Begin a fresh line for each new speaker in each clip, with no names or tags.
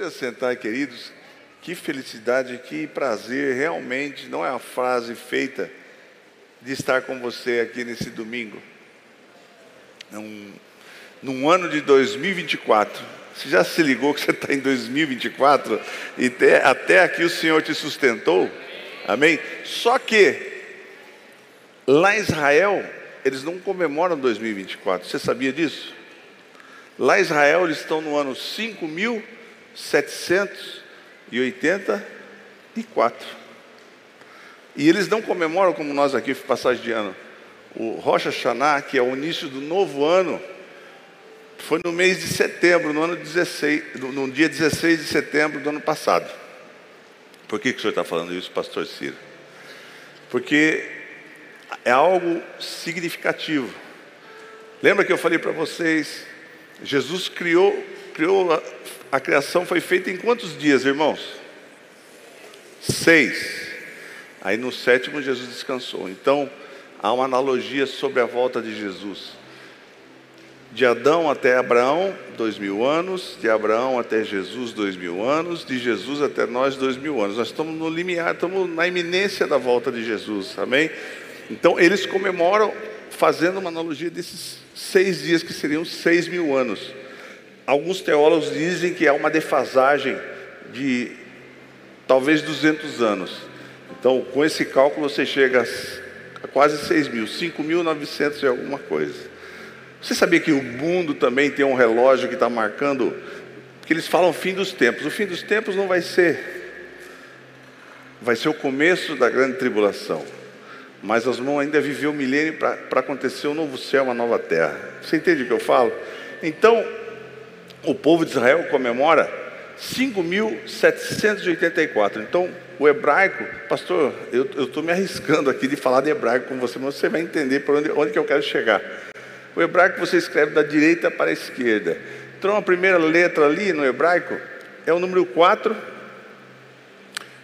Pode assentar, queridos. Que felicidade, que prazer, realmente não é uma frase feita de estar com você aqui nesse domingo. Num, num ano de 2024. Você já se ligou que você está em 2024 e até, até aqui o Senhor te sustentou? Amém? Só que lá em Israel, eles não comemoram 2024. Você sabia disso? Lá em Israel, eles estão no ano 5784. E eles não comemoram como nós aqui, passagem de ano. O Rosh Hashanah, que é o início do novo ano, foi no mês de setembro, no ano 16, no dia 16 de setembro do ano passado. Por que, que o senhor está falando isso, pastor Ciro? Porque é algo significativo. Lembra que eu falei para vocês Jesus criou, criou a, criação foi feita em quantos dias, irmãos? Seis. Aí no sétimo Jesus descansou. Então há uma analogia sobre a volta de Jesus. De Adão até Abraão, dois mil anos. De Abraão até Jesus, dois mil anos. De Jesus até nós, dois mil anos. Nós estamos no limiar, estamos na iminência da volta de Jesus. Amém? Então eles comemoram fazendo uma analogia desses seis dias que seriam seis mil anos. Alguns teólogos dizem que há uma defasagem de talvez 200 anos. Então, com esse cálculo, você chega a quase 6 mil, 5.900 e alguma coisa. Você sabia que o mundo também tem um relógio que está marcando, que eles falam fim dos tempos. O fim dos tempos não vai ser, vai ser o começo da grande tribulação. Mas nós vamos ainda viver o milênio para acontecer um novo céu, uma nova terra. Você entende o que eu falo? Então, o povo de Israel comemora 5.784. Então, o hebraico, pastor, eu estou me arriscando aqui de falar de hebraico com você, mas você vai entender por onde, onde que eu quero chegar. O hebraico você escreve da direita para a esquerda. Então, a primeira letra ali no hebraico é o número 4,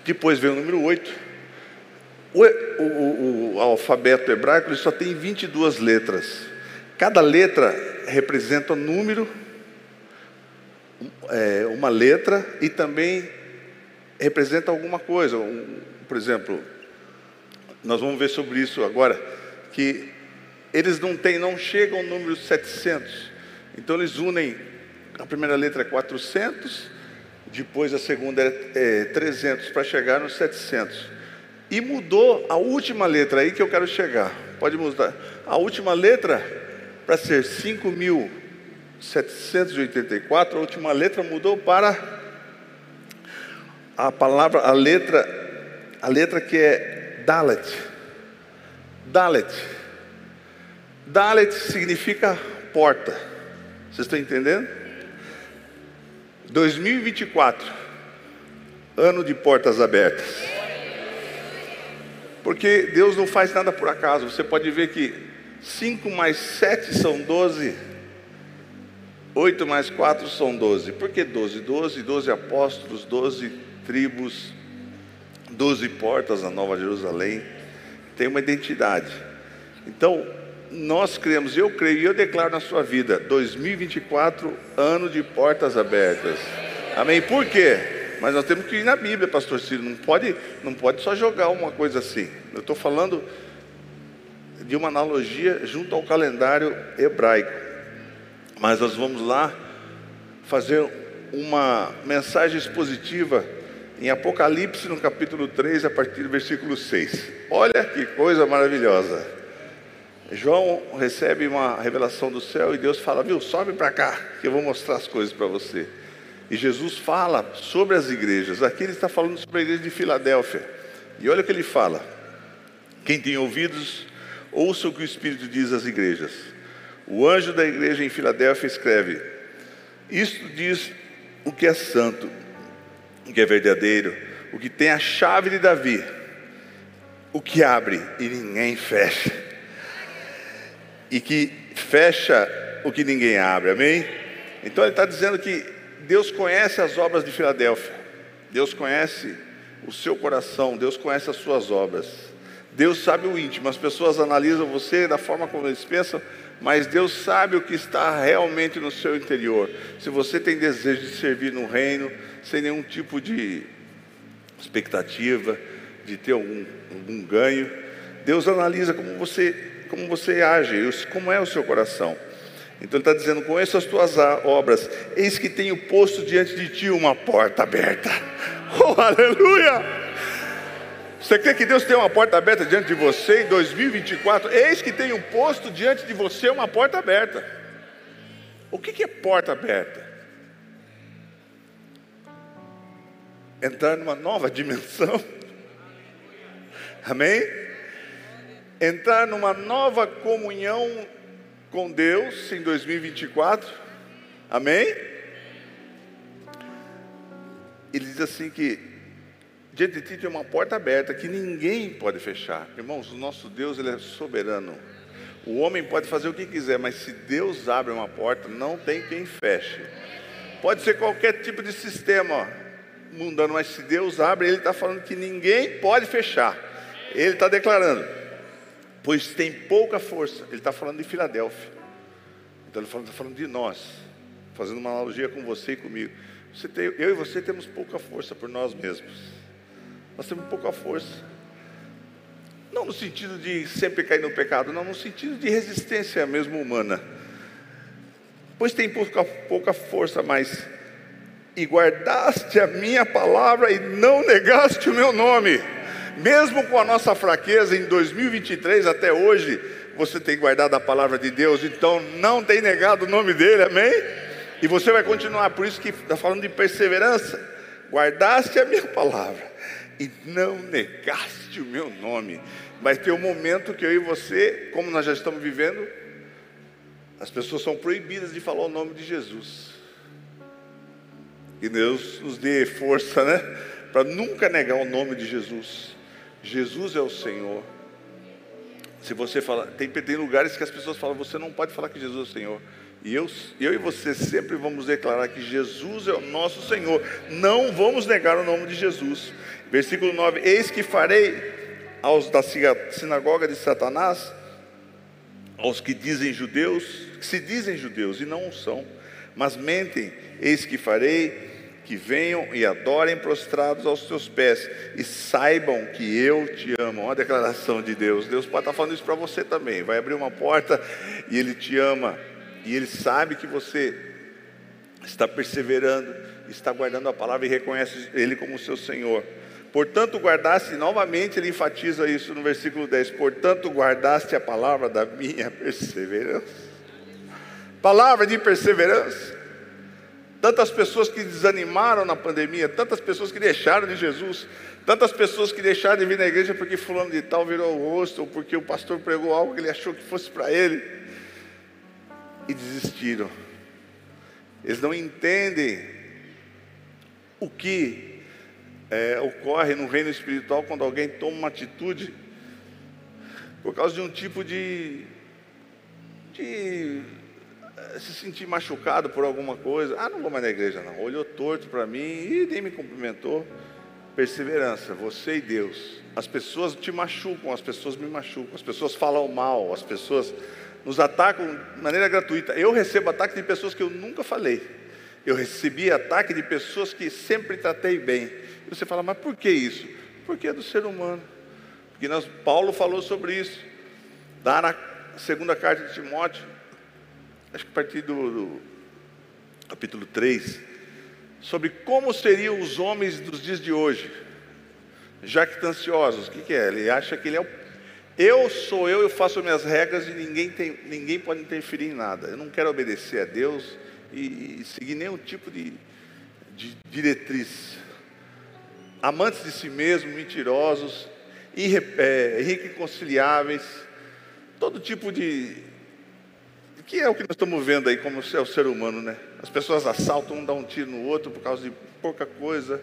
depois vem o número 8 o, o, o, alfabeto hebraico só tem 22 letras. Cada letra representa um número, é, uma letra e também representa alguma coisa. Um, por exemplo, nós vamos ver sobre isso agora, que eles não têm, não chegam ao número 700. Então eles unem, a primeira letra é 400, depois a segunda é, é 300 para chegar no 700. E mudou a última letra aí que eu quero chegar. Pode mudar. A última letra para ser 5.784, a última letra mudou para a palavra, a letra, a letra que é Dalet. Dalet. Dalet significa porta. Vocês estão entendendo? 2024, ano de portas abertas. Porque Deus não faz nada por acaso. Você pode ver que 5 mais 7 são 12. 8 mais 4 são 12. Por que 12? 12, 12 apóstolos, 12 tribos, 12 portas na Nova Jerusalém. Tem uma identidade. Então, nós cremos, eu creio e eu declaro na sua vida: 2024, ano de portas abertas. Amém? Por quê? Mas nós temos que ir na Bíblia, pastor Ciro. Não pode, não pode só jogar uma coisa assim. Eu estou falando de uma analogia junto ao calendário hebraico. Mas nós vamos lá fazer uma mensagem expositiva em Apocalipse, no capítulo 3, a partir do versículo 6. Olha que coisa maravilhosa. João recebe uma revelação do céu e Deus fala: Viu, sobe para cá, que eu vou mostrar as coisas para você. E Jesus fala sobre as igrejas. Aqui ele está falando sobre a igreja de Filadélfia. E olha o que ele fala: quem tem ouvidos, ouça o que o Espírito diz às igrejas. O anjo da igreja em Filadélfia escreve: Isto diz o que é santo, o que é verdadeiro, o que tem a chave de Davi, o que abre e ninguém fecha, e que fecha o que ninguém abre, amém? Então ele está dizendo que Deus conhece as obras de Filadélfia. Deus conhece o seu coração, Deus conhece as suas obras. Deus sabe o íntimo. As pessoas analisam você da forma como eles pensam, mas Deus sabe o que está realmente no seu interior. Se você tem desejo de servir no reino, sem nenhum tipo de expectativa, de ter algum, algum ganho, Deus analisa como você, como você age, como é o seu coração. Então ele está dizendo: Conheço as tuas obras, eis que tenho posto diante de ti uma porta aberta. Oh, aleluia! Você crê que Deus tem uma porta aberta diante de você em 2024? Eis que tenho posto diante de você uma porta aberta. O que é porta aberta? Entrar numa nova dimensão. Amém? Entrar numa nova comunhão com Deus em 2024. Amém? Ele diz assim que diante de ti tem uma porta aberta que ninguém pode fechar. Irmãos, o nosso Deus ele é soberano. O homem pode fazer o que quiser, mas se Deus abre uma porta, não tem quem feche. Pode ser qualquer tipo de sistema mundano, mas se Deus abre, Ele está falando que ninguém pode fechar. Ele está declarando, pois tem pouca força. Ele está falando de Filadélfia. Então ele está falando, falando de nós, fazendo uma analogia com você e comigo. Você tem, eu e você temos pouca força por nós mesmos. Nós temos pouca força. Não no sentido de sempre cair no pecado, não, no sentido de resistência mesmo humana. Pois tem pouca, pouca força, mas e guardaste a minha palavra e não negaste o meu nome. Mesmo com a nossa fraqueza em 2023 até hoje, você tem guardado a palavra de Deus, então não tem negado o nome dele, amém? E você vai continuar, por isso que está falando de perseverança. Guardaste a minha palavra e não negaste o meu nome. Vai ter um momento que eu e você, como nós já estamos vivendo, as pessoas são proibidas de falar o nome de Jesus. Que Deus nos dê força, né? Para nunca negar o nome de Jesus. Jesus é o Senhor. Se você fala, tem, tem lugares que as pessoas falam, você não pode falar que Jesus é o Senhor. E eu, eu e você sempre vamos declarar que Jesus é o nosso Senhor. Não vamos negar o nome de Jesus. Versículo 9: Eis que farei aos da sinagoga de Satanás, aos que dizem judeus, que se dizem judeus e não são, mas mentem, eis que farei que venham e adorem prostrados aos teus pés e saibam que eu te amo. Uma declaração de Deus. Deus pode estar falando isso para você também. Vai abrir uma porta e Ele te ama. E Ele sabe que você está perseverando, está guardando a palavra e reconhece Ele como seu Senhor. Portanto, guardaste, novamente ele enfatiza isso no versículo 10: Portanto, guardaste a palavra da minha perseverança. Palavra de perseverança. Tantas pessoas que desanimaram na pandemia, tantas pessoas que deixaram de Jesus, tantas pessoas que deixaram de vir na igreja porque fulano de tal virou o rosto, ou porque o pastor pregou algo que ele achou que fosse para ele, e desistiram. Eles não entendem o que é, ocorre no reino espiritual quando alguém toma uma atitude por causa de um tipo de, de se sentir machucado por alguma coisa, ah, não vou mais na igreja não. Olhou torto para mim e nem me cumprimentou. Perseverança, você e Deus. As pessoas te machucam, as pessoas me machucam, as pessoas falam mal, as pessoas nos atacam de maneira gratuita. Eu recebo ataque de pessoas que eu nunca falei. Eu recebi ataque de pessoas que sempre tratei bem. E você fala, mas por que isso? Porque é do ser humano. Porque nós, Paulo falou sobre isso. Lá na segunda carta de Timóteo, acho que a partir do, do capítulo 3, sobre como seriam os homens dos dias de hoje, jactanciosos. O que, que é? Ele acha que ele é o. Eu sou eu, eu faço minhas regras e ninguém, tem, ninguém pode interferir em nada. Eu não quero obedecer a Deus e, seguir nenhum tipo de, de diretriz. Amantes de si mesmos, mentirosos, irre, é, irreconciliáveis, todo tipo de, que é o que nós estamos vendo aí como é o ser humano, né? As pessoas assaltam, um dá um tiro no outro por causa de pouca coisa.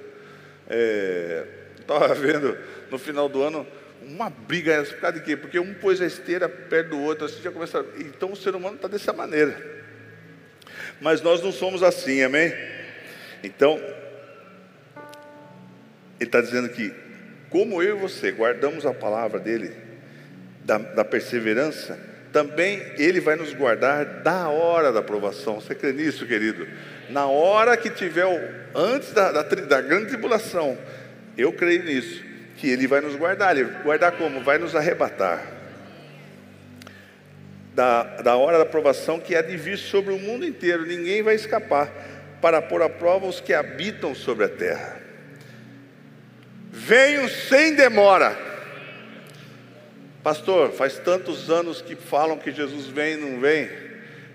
É, Estava vendo no final do ano uma briga, por causa de quê? Porque um pôs a esteira perto do outro, assim já começa. Então o ser humano está dessa maneira. Mas nós não somos assim, amém? Então, ele está dizendo que, como eu e você guardamos a palavra dele, da, da perseverança, também Ele vai nos guardar da hora da provação. Você crê nisso, querido? Na hora que tiver, antes da, da, da grande tribulação, eu creio nisso, que Ele vai nos guardar. Ele guardar como? Vai nos arrebatar. Da, da hora da provação que há de vir sobre o mundo inteiro, ninguém vai escapar, para pôr à prova os que habitam sobre a terra. Venho sem demora. Pastor, faz tantos anos que falam que Jesus vem e não vem.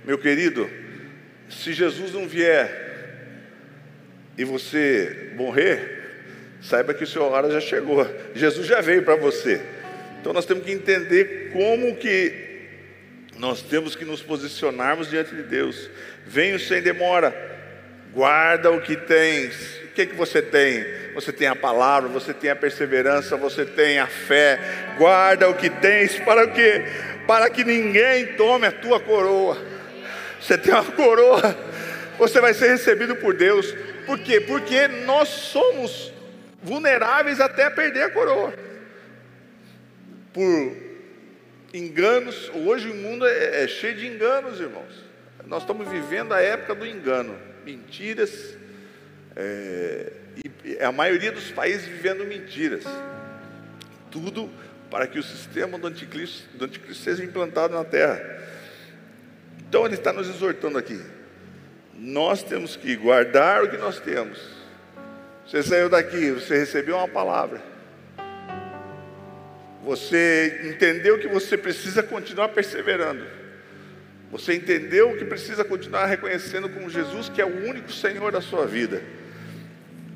Meu querido, se Jesus não vier e você morrer, saiba que a sua hora já chegou. Jesus já veio para você. Então nós temos que entender como que nós temos que nos posicionarmos diante de Deus. Venho sem demora. Guarda o que tens. O que, que você tem? Você tem a palavra, você tem a perseverança, você tem a fé. Guarda o que tens para o quê? Para que ninguém tome a tua coroa. Você tem uma coroa, você vai ser recebido por Deus. Por quê? Porque nós somos vulneráveis até perder a coroa. Por enganos, hoje o mundo é, é cheio de enganos, irmãos. Nós estamos vivendo a época do engano, mentiras, é, e a maioria dos países vivendo mentiras. Tudo para que o sistema do anticristo, do anticristo seja implantado na terra. Então ele está nos exortando aqui. Nós temos que guardar o que nós temos. Você saiu daqui, você recebeu uma palavra. Você entendeu que você precisa continuar perseverando. Você entendeu que precisa continuar reconhecendo como Jesus que é o único Senhor da sua vida.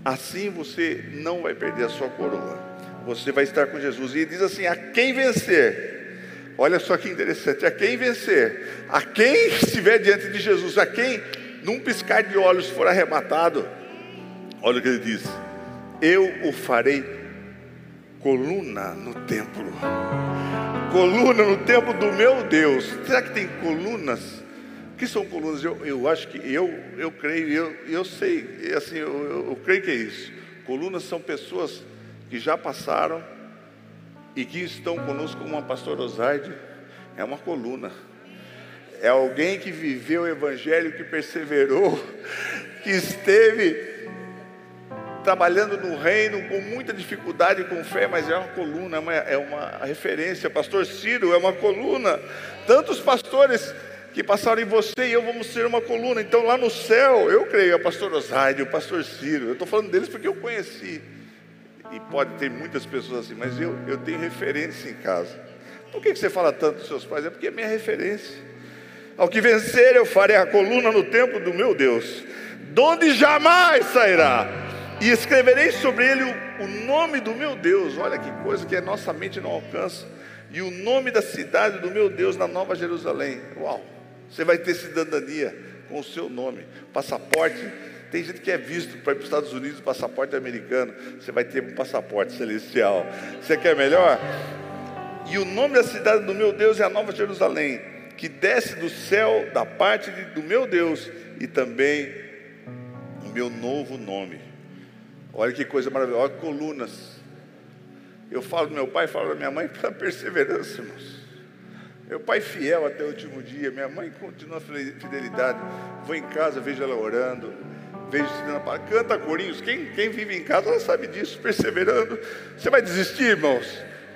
Assim você não vai perder a sua coroa. Você vai estar com Jesus. E diz assim: a quem vencer. Olha só que interessante, a quem vencer, a quem estiver diante de Jesus, a quem num piscar de olhos for arrebatado, olha o que ele diz: eu o farei coluna no templo. Coluna no templo do meu Deus. Será que tem colunas? O que são colunas? Eu, eu acho que eu, eu creio, eu, eu sei, assim, eu, eu, eu creio que é isso. Colunas são pessoas que já passaram e que estão conosco, como a pastora Osaide, é uma coluna. É alguém que viveu o evangelho, que perseverou, que esteve trabalhando no reino com muita dificuldade, com fé, mas é uma coluna, é uma, é uma referência. Pastor Ciro é uma coluna. Tantos pastores que passaram em você e eu vamos ser uma coluna. Então lá no céu, eu creio, é o pastor Osaide, o pastor Ciro. Eu estou falando deles porque eu conheci. E pode ter muitas pessoas assim, mas eu, eu tenho referência em casa. Por que, que você fala tanto dos seus pais? É porque é minha referência. Ao que vencer, eu farei a coluna no templo do meu Deus, donde jamais sairá e escreverei sobre ele o, nome do meu Deus. Olha que coisa que a nossa mente não alcança. E o nome da cidade do meu Deus na Nova Jerusalém. Uau! Você vai ter cidadania com o seu nome, passaporte. Tem gente que é visto para ir para os Estados Unidos, passaporte americano. Você vai ter um passaporte celestial. Você quer melhor? E o nome da cidade do meu Deus é a Nova Jerusalém, que desce do céu da parte de, do meu Deus e também o meu novo nome. Olha que coisa maravilhosa, olha colunas. Eu falo do meu pai, falo da minha mãe pela perseverança, irmãos. Meu pai fiel até o último dia, minha mãe continua a fidelidade. Vou em casa, vejo ela orando, vejo estudando a palavra, canta corinhos. Quem, quem vive em casa, ela sabe disso, perseverando. Você vai desistir, irmãos?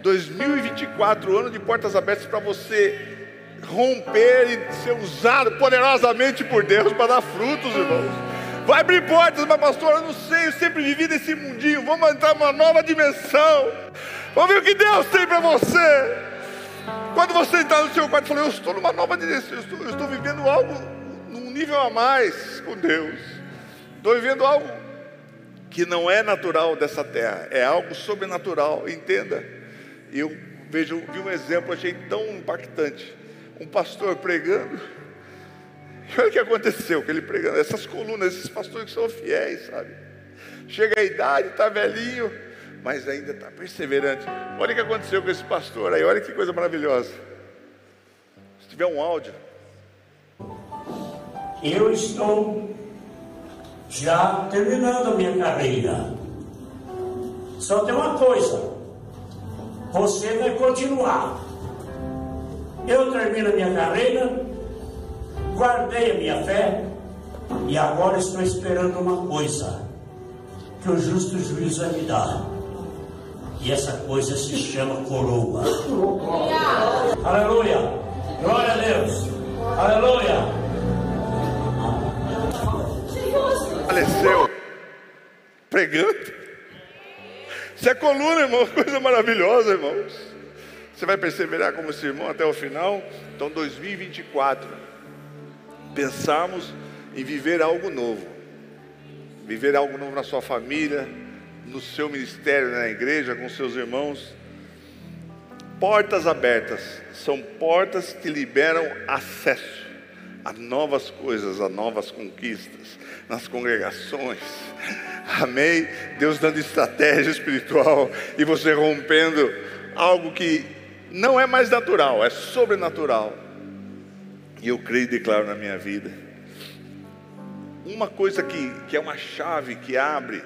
2024, ano de portas abertas para você romper e ser usado poderosamente por Deus para dar frutos, irmãos. Vai abrir portas, mas pastor, eu não sei, eu sempre vivi nesse mundinho. Vamos entrar numa nova dimensão. Vamos ver o que Deus tem para você. Quando você entrar no seu quarto e falar, eu estou numa nova dimensão, eu estou, eu estou vivendo algo num nível a mais com Deus. Estou vivendo algo que não é natural dessa terra, é algo sobrenatural, entenda. Eu vejo, vi um exemplo, achei tão impactante. Um pastor pregando e olha o que aconteceu com ele pregando. Essas colunas, esses pastores que são fiéis, sabe? Chega a idade, está velhinho, mas ainda está perseverante. Olha o que aconteceu com esse pastor aí, olha que coisa maravilhosa. Se tiver um áudio.
Eu estou já terminando a minha carreira. Só tem uma coisa: você vai continuar. Eu termino a minha carreira, guardei a minha fé e agora estou esperando uma coisa que o justo juiz vai me dar. E essa coisa se chama coroa. Aleluia! Glória a Deus! Aleluia!
Faleceu pregando. Isso é coluna, irmão, coisa maravilhosa, irmãos. Você vai perseverar como esse irmão até o final. Então, 2024, pensamos em viver algo novo. Viver algo novo na sua família, no seu ministério, na igreja, com seus irmãos. Portas abertas são portas que liberam acesso a novas coisas, a novas conquistas nas congregações. Amém? Deus dando estratégia espiritual e você rompendo algo que não é mais natural, é sobrenatural. E eu creio e declaro na minha vida. Uma coisa que, que é uma chave que abre,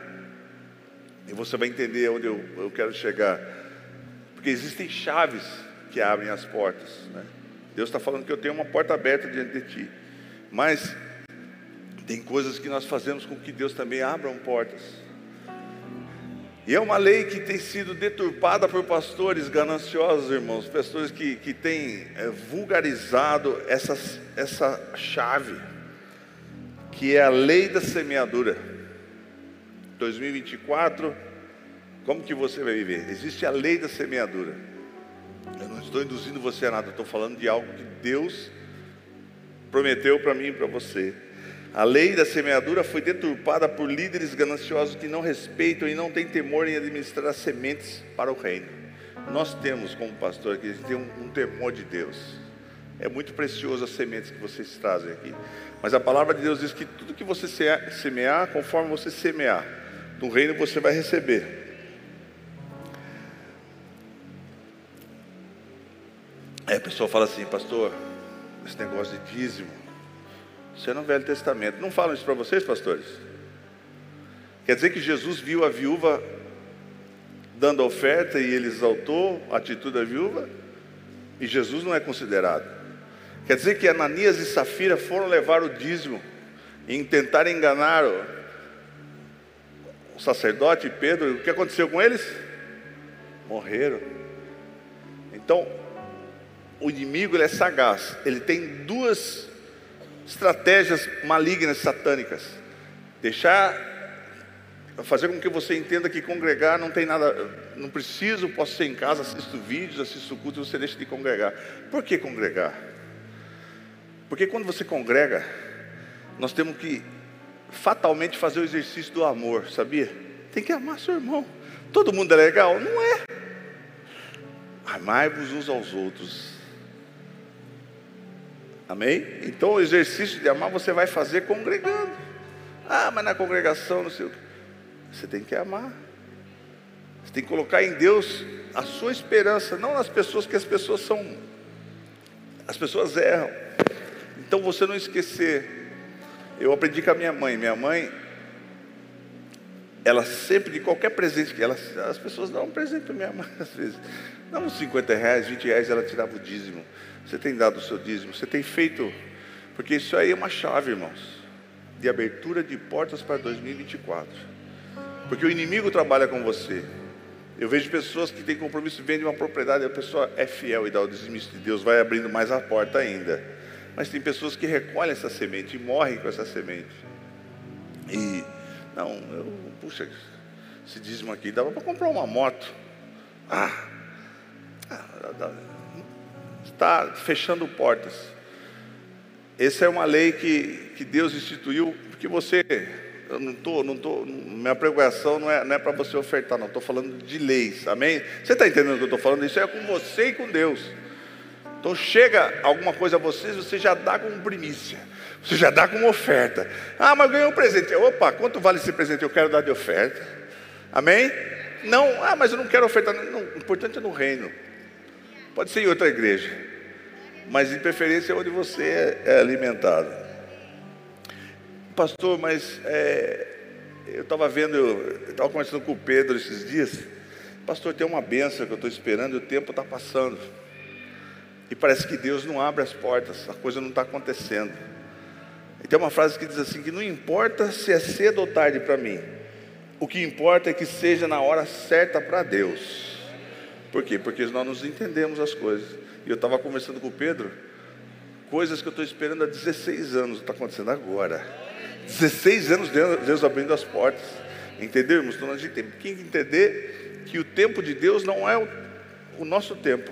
e você vai entender onde eu, eu quero chegar, porque existem chaves que abrem as portas. Né? Deus está falando que eu tenho uma porta aberta diante de ti, mas tem coisas que nós fazemos com que Deus também abra portas. E é uma lei que tem sido deturpada por pastores gananciosos, irmãos, pastores que, que têm é, vulgarizado essa, essa chave, que é a lei da semeadura. 2024, como que você vai viver? Existe a lei da semeadura. Eu não estou induzindo você a nada, estou falando de algo que Deus prometeu para mim e para você. A lei da semeadura foi deturpada por líderes gananciosos que não respeitam e não têm temor em administrar sementes para o reino. Nós temos, como pastor aqui, a gente tem um, um temor de Deus. É muito precioso as sementes que vocês trazem aqui. Mas a palavra de Deus diz que tudo que você semear, conforme você semear, no reino você vai receber. Aí a pessoa fala assim, pastor, esse negócio de dízimo, isso é no Velho Testamento. Não falam isso para vocês, pastores? Quer dizer que Jesus viu a viúva dando oferta e ele exaltou a atitude da viúva? E Jesus não é considerado. Quer dizer que Ananias e Safira foram levar o dízimo e tentar enganar o, o sacerdote e Pedro. O que aconteceu com eles? Morreram. Então, o inimigo é sagaz. Ele tem duas estratégias malignas satânicas. Deixar fazer com que você entenda que congregar não tem nada, não preciso, posso ser em casa, assisto vídeos, assisto cultos, você deixa de congregar. Por que congregar? Porque quando você congrega, nós temos que fatalmente fazer o exercício do amor, sabia? Tem que amar seu irmão. Todo mundo é legal? Não é. Amai-vos uns aos outros Amém? Então o exercício de amar você vai fazer congregando. Ah, mas na congregação não sei o que. Você tem que amar. Você tem que colocar em Deus a sua esperança, não nas pessoas, que as pessoas são. As pessoas erram. Então você não esquecer. Eu aprendi com a minha mãe. Minha mãe, ela sempre, de qualquer presente que ela. As pessoas dão um presente para minha mãe, às vezes. Dá uns 50 reais, 20 reais, ela tirava o dízimo. Você tem dado o seu dízimo, você tem feito, porque isso aí é uma chave, irmãos, de abertura de portas para 2024. Porque o inimigo trabalha com você. Eu vejo pessoas que têm compromisso, vendem uma propriedade, a pessoa é fiel e dá o dízimo de Deus, vai abrindo mais a porta ainda. Mas tem pessoas que recolhem essa semente e morrem com essa semente. E, não, eu, puxa, esse dízimo aqui dava para comprar uma moto. Ah, ah está fechando portas. Essa é uma lei que, que Deus instituiu, porque você, eu não estou, não tô, minha pregação não é, não é para você ofertar, não, estou falando de leis, amém? Você está entendendo o que eu estou falando? Isso é com você e com Deus. Então chega alguma coisa a vocês, você já dá como primícia, você já dá como oferta. Ah, mas ganhei um presente. Opa, quanto vale esse presente? Eu quero dar de oferta. Amém? Não, ah, mas eu não quero ofertar. Não, o importante é no reino. Pode ser em outra igreja, mas de preferência onde você é, é alimentado. Pastor, mas é, eu estava vendo, estava conversando com o Pedro esses dias. Pastor, tem uma benção que eu estou esperando e o tempo está passando. E parece que Deus não abre as portas, a coisa não está acontecendo. E tem uma frase que diz assim: que não importa se é cedo ou tarde para mim, o que importa é que seja na hora certa para Deus. Por quê? Porque nós nos entendemos as coisas. Eu estava conversando com o Pedro, coisas que eu estou esperando há 16 anos, está acontecendo agora. 16 anos Deus abrindo as portas. Entendeu, irmãos? Então a gente tem que entender que o tempo de Deus não é o, o nosso tempo.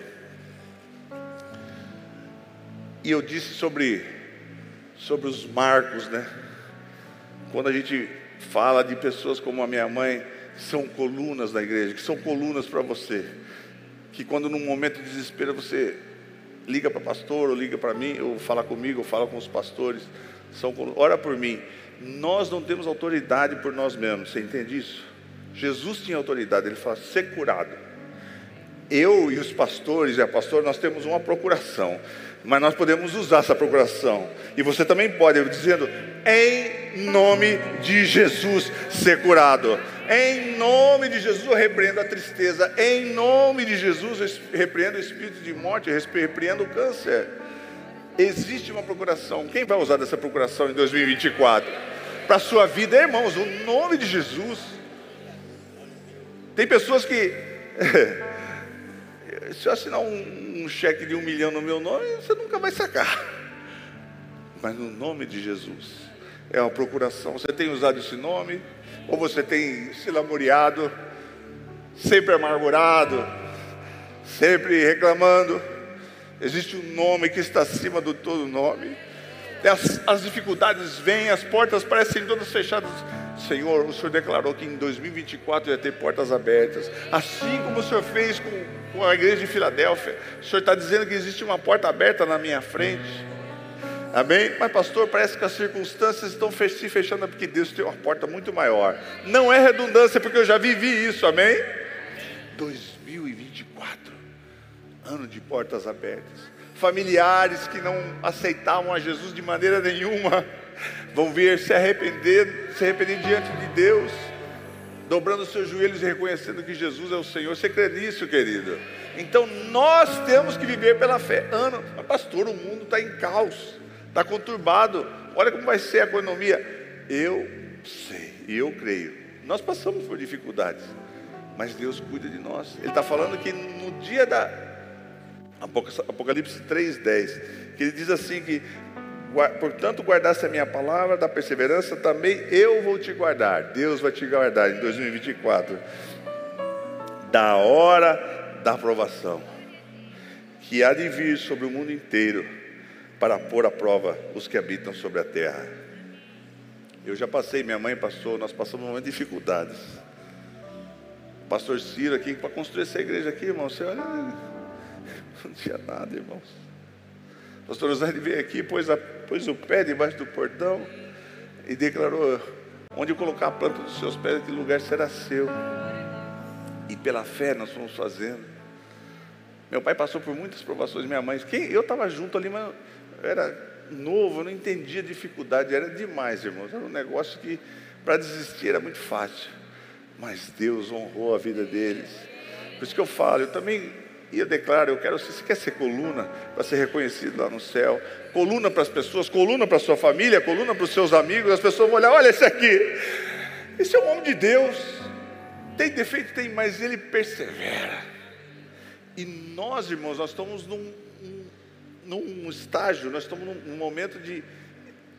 E eu disse sobre, sobre os marcos, né? Quando a gente fala de pessoas como a minha mãe, que são colunas da igreja, que são colunas para você, que quando num momento de desespero você liga para pastor, ou liga para mim, ou fala comigo, ou fala com os pastores, são ora por mim. Nós não temos autoridade por nós mesmos, você entende isso? Jesus tinha autoridade, ele fala, ser curado. Eu e os pastores e a pastora, nós temos uma procuração mas nós podemos usar essa procuração. E você também pode, dizendo, em nome de Jesus, ser curado. Em nome de Jesus, eu repreendo a tristeza. Em nome de Jesus, eu repreendo o espírito de morte, eu repreendo o câncer. Existe uma procuração. Quem vai usar dessa procuração em 2024? Para a sua vida, irmãos, o nome de Jesus. Tem pessoas que. se eu assinar um, um cheque de um milhão no meu nome, você nunca vai sacar. Mas no nome de Jesus, é uma procuração. Você tem usado esse nome, ou você tem se lamuriado, sempre amargurado, sempre reclamando. Existe um nome que está acima do todo nome. As, as dificuldades vêm, as portas parecem todas fechadas. Senhor, o Senhor declarou que em 2024 ia ter portas abertas, assim como o Senhor fez com, com a igreja de Filadélfia. O Senhor está dizendo que existe uma porta aberta na minha frente. Amém? Mas, pastor, parece que as circunstâncias estão se fechando porque Deus tem uma porta muito maior. Não é redundância, porque eu já vivi isso, amém? 2024, ano de portas abertas. Familiares que não aceitavam a Jesus de maneira nenhuma vão vir se arrepender, se arrepender diante de Deus, dobrando seus joelhos e reconhecendo que Jesus é o Senhor. Você crê nisso, querido? Então nós temos que viver pela fé. Ano, pastor, o mundo está em caos, está conturbado. Olha como vai ser a economia. Eu sei e eu creio. Nós passamos por dificuldades, mas Deus cuida de nós. Ele está falando que no dia da Apocalipse 3,10, que ele diz assim que portanto, guardasse a minha palavra da perseverança, também eu vou te guardar. Deus vai te guardar em 2024. Da hora da aprovação, que há de vir sobre o mundo inteiro, para pôr à prova os que habitam sobre a terra. Eu já passei, minha mãe passou, nós passamos um momento de dificuldades. Pastor Ciro aqui, para construir essa igreja aqui, irmão, você olha, não tinha nada, irmãos. Pastor José veio aqui, pôs, a, pôs o pé debaixo do portão e declarou: onde colocar a planta dos seus pés, aquele lugar será seu. E pela fé nós fomos fazendo. Meu pai passou por muitas provações, minha mãe. Quem, eu estava junto ali, mas era novo, eu não entendia a dificuldade, era demais, irmãos. Era um negócio que para desistir era muito fácil. Mas Deus honrou a vida deles. Por isso que eu falo, eu também eu declaro, eu quero, você quer ser coluna para ser reconhecido lá no céu, coluna para as pessoas, coluna para a sua família, coluna para os seus amigos, as pessoas vão olhar, olha esse aqui, esse é um homem de Deus, tem defeito, tem, mas ele persevera. E nós, irmãos, nós estamos num, num estágio, nós estamos num momento de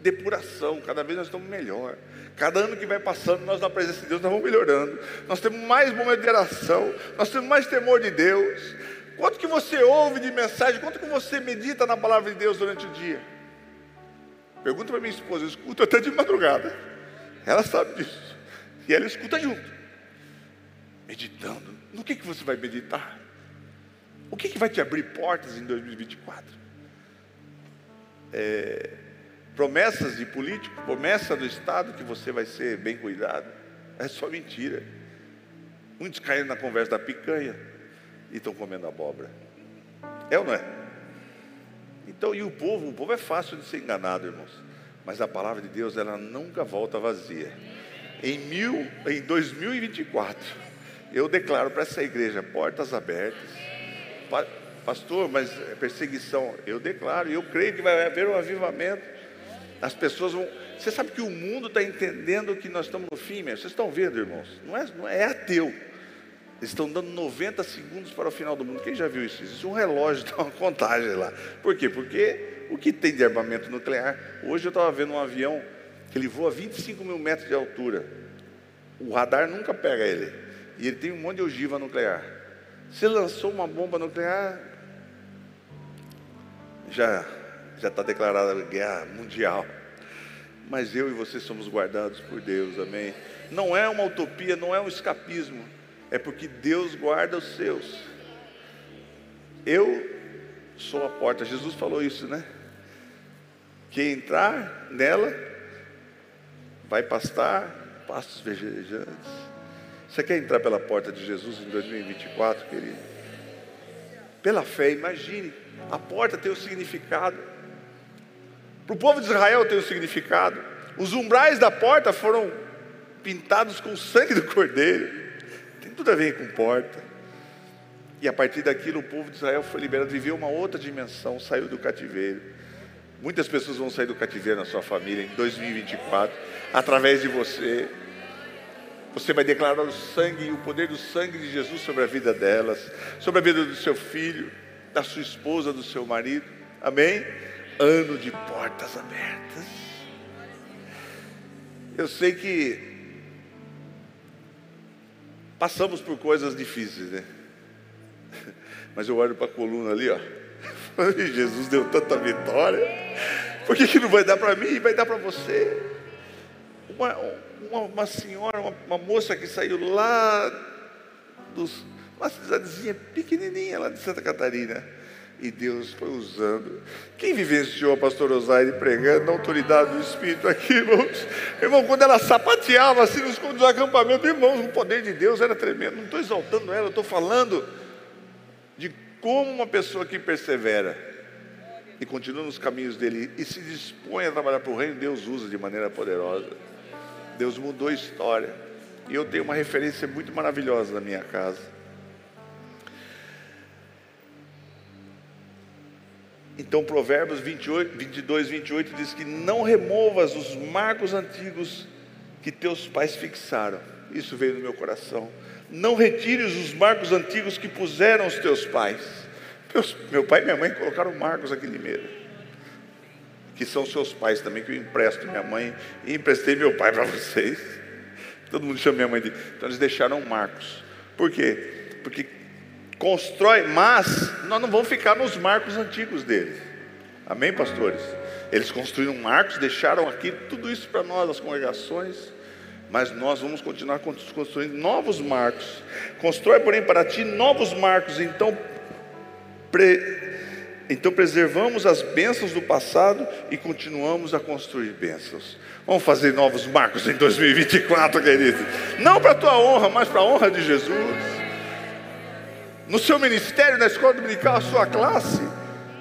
depuração, cada vez nós estamos melhor. Cada ano que vai passando, nós na presença de Deus, nós vamos melhorando. Nós temos mais momento de oração, nós temos mais temor de Deus. Quanto que você ouve de mensagem? Quanto que você medita na palavra de Deus durante o dia? Pergunta para minha esposa, eu escuto até de madrugada. Ela sabe disso. E ela escuta junto. Meditando. No que, que você vai meditar? O que, que vai te abrir portas em 2024? É, promessas de político, promessa do Estado que você vai ser bem cuidado. É só mentira. Muitos caíram na conversa da picanha e estão comendo abóbora. É ou não é? Então, e o povo? O povo é fácil de ser enganado, irmãos. Mas a palavra de Deus, ela nunca volta vazia. Em, mil, em 2024, eu declaro para essa igreja portas abertas. Pastor, mas é perseguição. Eu declaro, eu creio que vai haver um avivamento. As pessoas vão. Você sabe que o mundo está entendendo que nós estamos no fim, mesmo. Vocês estão vendo, irmãos? Não é, não é, é ateu. Eles estão dando 90 segundos para o final do mundo. Quem já viu isso? Existe um relógio, tem uma contagem lá. Por quê? Porque o que tem de armamento nuclear? Hoje eu estava vendo um avião que ele voa 25 mil metros de altura. O radar nunca pega ele. E ele tem um monte de ogiva nuclear. Se lançou uma bomba nuclear, já já está declarada guerra mundial. Mas eu e você somos guardados por Deus, amém? Não é uma utopia, não é um escapismo, é porque Deus guarda os seus. Eu sou a porta, Jesus falou isso, né? Quem entrar nela vai pastar pastos verdejantes. Você quer entrar pela porta de Jesus em 2024, querido? Pela fé, imagine, a porta tem um significado. Para o povo de Israel tem um significado. Os umbrais da porta foram pintados com o sangue do cordeiro. Tem tudo a ver com porta. E a partir daquilo o povo de Israel foi liberado, viveu uma outra dimensão, saiu do cativeiro. Muitas pessoas vão sair do cativeiro na sua família em 2024, através de você. Você vai declarar o sangue e o poder do sangue de Jesus sobre a vida delas, sobre a vida do seu filho, da sua esposa, do seu marido. Amém? Ano de portas abertas. Eu sei que passamos por coisas difíceis, né? Mas eu olho para a coluna ali, ó. Jesus deu tanta vitória. Por que, que não vai dar para mim? Vai dar para você. Uma, uma, uma senhora, uma, uma, moça que saiu lá dos, uma cidadezinha pequenininha lá de Santa Catarina. E Deus foi usando. Quem vivenciou a pastora Osaire pregando na autoridade do Espírito aqui, irmãos? Irmão, quando ela sapateava assim nos, nos acampamentos, irmãos, o poder de Deus era tremendo. Não estou exaltando ela, estou falando de como uma pessoa que persevera e continua nos caminhos dele e se dispõe a trabalhar para o reino, Deus usa de maneira poderosa. Deus mudou a história. E eu tenho uma referência muito maravilhosa na minha casa. Então, Provérbios 28, 22, 28 diz que não removas os marcos antigos que teus pais fixaram. Isso veio no meu coração. Não retires os marcos antigos que puseram os teus pais. Meu pai e minha mãe colocaram marcos aqui em Limeira. Que são seus pais também, que eu empresto minha mãe e emprestei meu pai para vocês. Todo mundo chama minha mãe de. Então eles deixaram marcos. Por quê? Porque constrói, mas nós não vamos ficar nos marcos antigos deles. Amém, pastores? Eles construíram marcos, deixaram aqui tudo isso para nós, as congregações mas nós vamos continuar construindo novos marcos. Constrói, porém, para ti novos marcos. Então, pre... então preservamos as bênçãos do passado e continuamos a construir bênçãos. Vamos fazer novos marcos em 2024, querido. Não para a tua honra, mas para a honra de Jesus. No seu ministério, na escola dominical, a sua classe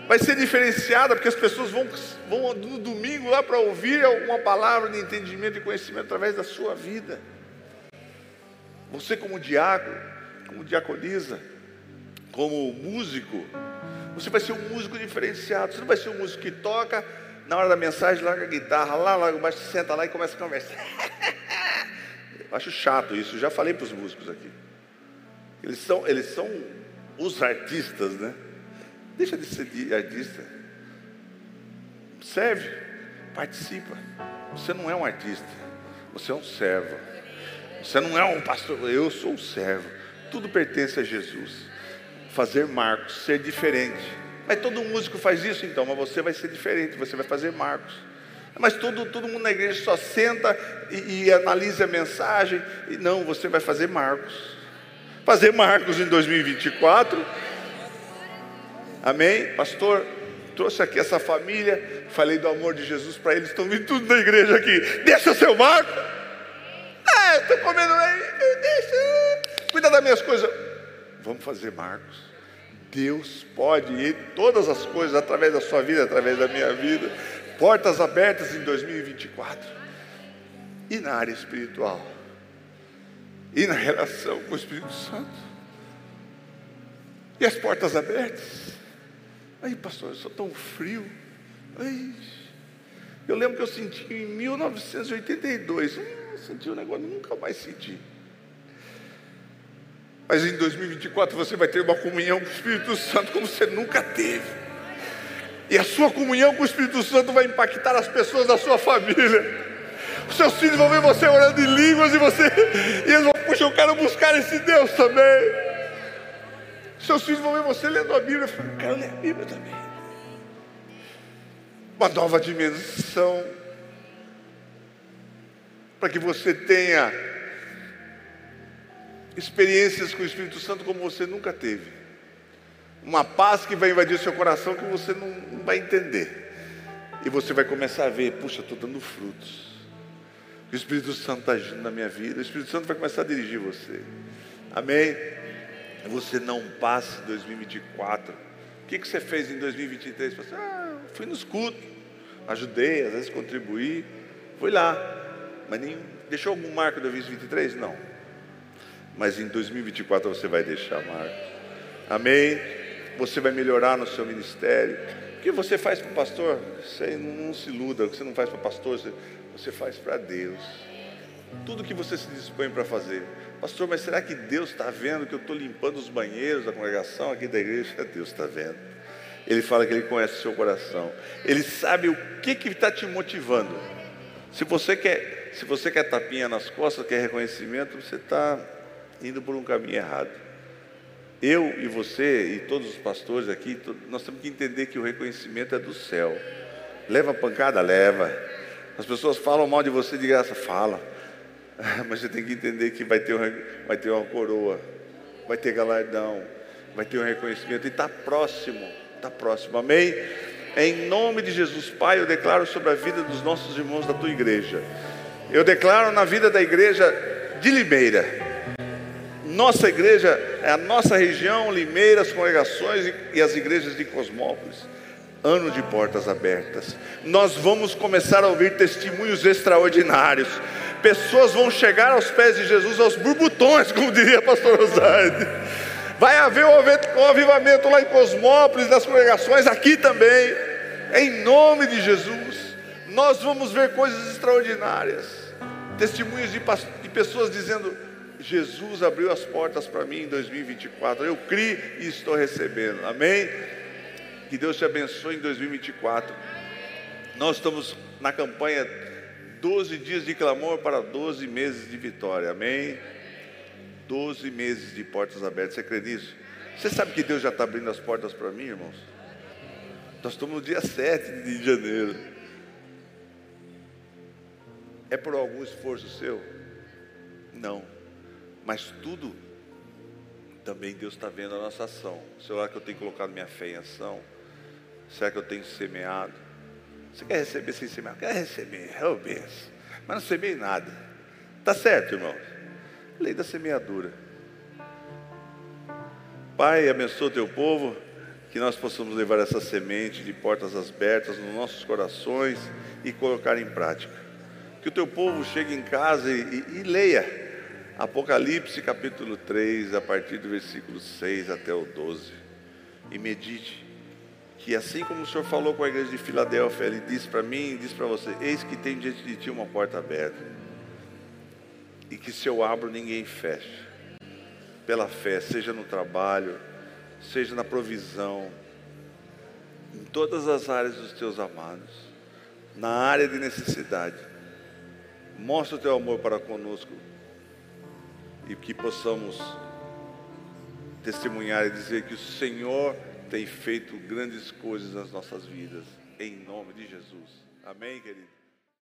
vai ser diferenciada, porque as pessoas vão, vão no domingo lá para ouvir uma palavra de entendimento e conhecimento através da sua vida. Você, como diácono, como diaconisa, como músico, você vai ser um músico diferenciado. Você não vai ser um músico que toca, na hora da mensagem, larga a guitarra lá, larga baixo, senta lá e começa a conversar. Eu acho chato isso, já falei para os músicos aqui. Eles são, eles são os artistas, né? Deixa de ser artista. Serve, participa. Você não é um artista, você é um servo. Você não é um pastor, eu sou um servo. Tudo pertence a Jesus. Fazer marcos, ser diferente. Mas todo músico faz isso então, mas você vai ser diferente, você vai fazer marcos. Mas todo, todo mundo na igreja só senta e, e analisa a mensagem. E não, você vai fazer marcos. Fazer marcos em 2024 Amém? Pastor, trouxe aqui essa família, falei do amor de Jesus para eles, estão vindo tudo na igreja aqui. Deixa seu marco. Ah, estou comendo aí, deixa. Cuida das minhas coisas. Vamos fazer marcos. Deus pode ir todas as coisas através da sua vida, através da minha vida. Portas abertas em 2024. E na área espiritual. E na relação com o Espírito Santo. E as portas abertas. Aí, pastor, eu sou tão frio. Ai, eu lembro que eu senti em 1982. Hum, senti um negócio, nunca mais senti. Mas em 2024 você vai ter uma comunhão com o Espírito Santo como você nunca teve. E a sua comunhão com o Espírito Santo vai impactar as pessoas da sua família. Os seus filhos vão ver você orando em línguas e você. E eles vão, puxa, eu quero buscar esse Deus também. Seus filhos vão ver você lendo a Bíblia e falar, eu quero ler a Bíblia também. Uma nova dimensão. Para que você tenha experiências com o Espírito Santo como você nunca teve. Uma paz que vai invadir o seu coração que você não, vai entender. E você vai começar a ver, puxa, estou dando frutos. O Espírito Santo está agindo na minha vida. O Espírito Santo vai começar a dirigir você. Amém? Você não passe 2024. O que, que você fez em 2023? Você, ah, fui nos cultos, ajudei, às vezes contribuí, fui lá. Mas nem, deixou algum marco em 2023? Não mas em 2024 você vai deixar marcos. Amém? Você vai melhorar no seu ministério. O que você faz para o pastor? Você não, se iluda. O que você não faz para o pastor, você, você faz para Deus. Tudo que você se dispõe para fazer. Pastor, mas será que Deus está vendo que eu estou limpando os banheiros da congregação aqui da igreja? Deus está vendo. Ele fala que Ele conhece o seu coração. Ele sabe o que está te motivando. Se você quer, se você quer tapinha nas costas, quer reconhecimento, você está indo por um caminho errado. Eu e você e todos os pastores aqui, nós temos que entender que o reconhecimento é do céu. Leva pancada? Leva. As pessoas falam mal de você de graça? Fala. Mas você tem que entender que vai ter, vai ter uma coroa, vai ter galardão, vai ter um reconhecimento e está próximo, está próximo. Amém? Em nome de Jesus, Pai, eu declaro sobre a vida dos nossos irmãos da tua igreja. Eu declaro na vida da igreja de Limeira nossa igreja, é a nossa região, Limeira, as congregações e as igrejas de Cosmópolis. Ano de portas abertas. Nós vamos começar a ouvir testemunhos extraordinários. Pessoas vão chegar aos pés de Jesus aos burbotões, como diria pastor Rosário. Vai haver um avivamento lá em Cosmópolis, nas congregações, aqui também. Em nome de Jesus, nós vamos ver coisas extraordinárias. Testemunhos de, de pessoas dizendo: Jesus abriu as portas para mim em 2024. Eu criei e estou recebendo. Amém? Que Deus te abençoe em 2024. Nós estamos na campanha 12 dias de clamor para 12 meses de vitória. Amém? 12 meses de portas abertas. Você crê nisso? Você sabe que Deus já está abrindo as portas para mim, irmãos? Nós estamos no dia 7 de janeiro. É por algum esforço seu? Não. Mas tudo também Deus está vendo a nossa ação. Será que eu tenho colocado minha fé em ação? Será que eu tenho semeado? Você quer receber sem semear? Quer receber, é o benção. Mas não semei nada. Tá certo, irmãos? Lei da semeadura. Pai, abençoa o teu povo, que nós possamos levar essa semente de portas abertas nos nossos corações e colocar em prática. Que o teu povo chegue em casa e, e, e leia Apocalipse capítulo 3, a partir do versículo 6 até o 12. E medite que assim como o Senhor falou com a igreja de Filadélfia, Ele disse para mim e disse para você: Eis que tem diante de ti uma porta aberta, e que se eu abro, ninguém fecha. Pela fé, seja no trabalho, seja na provisão, em todas as áreas dos teus amados, na área de necessidade. Mostra o teu amor para conosco e que possamos testemunhar e dizer que o Senhor tem feito grandes coisas nas nossas vidas, em nome de Jesus. Amém, querido?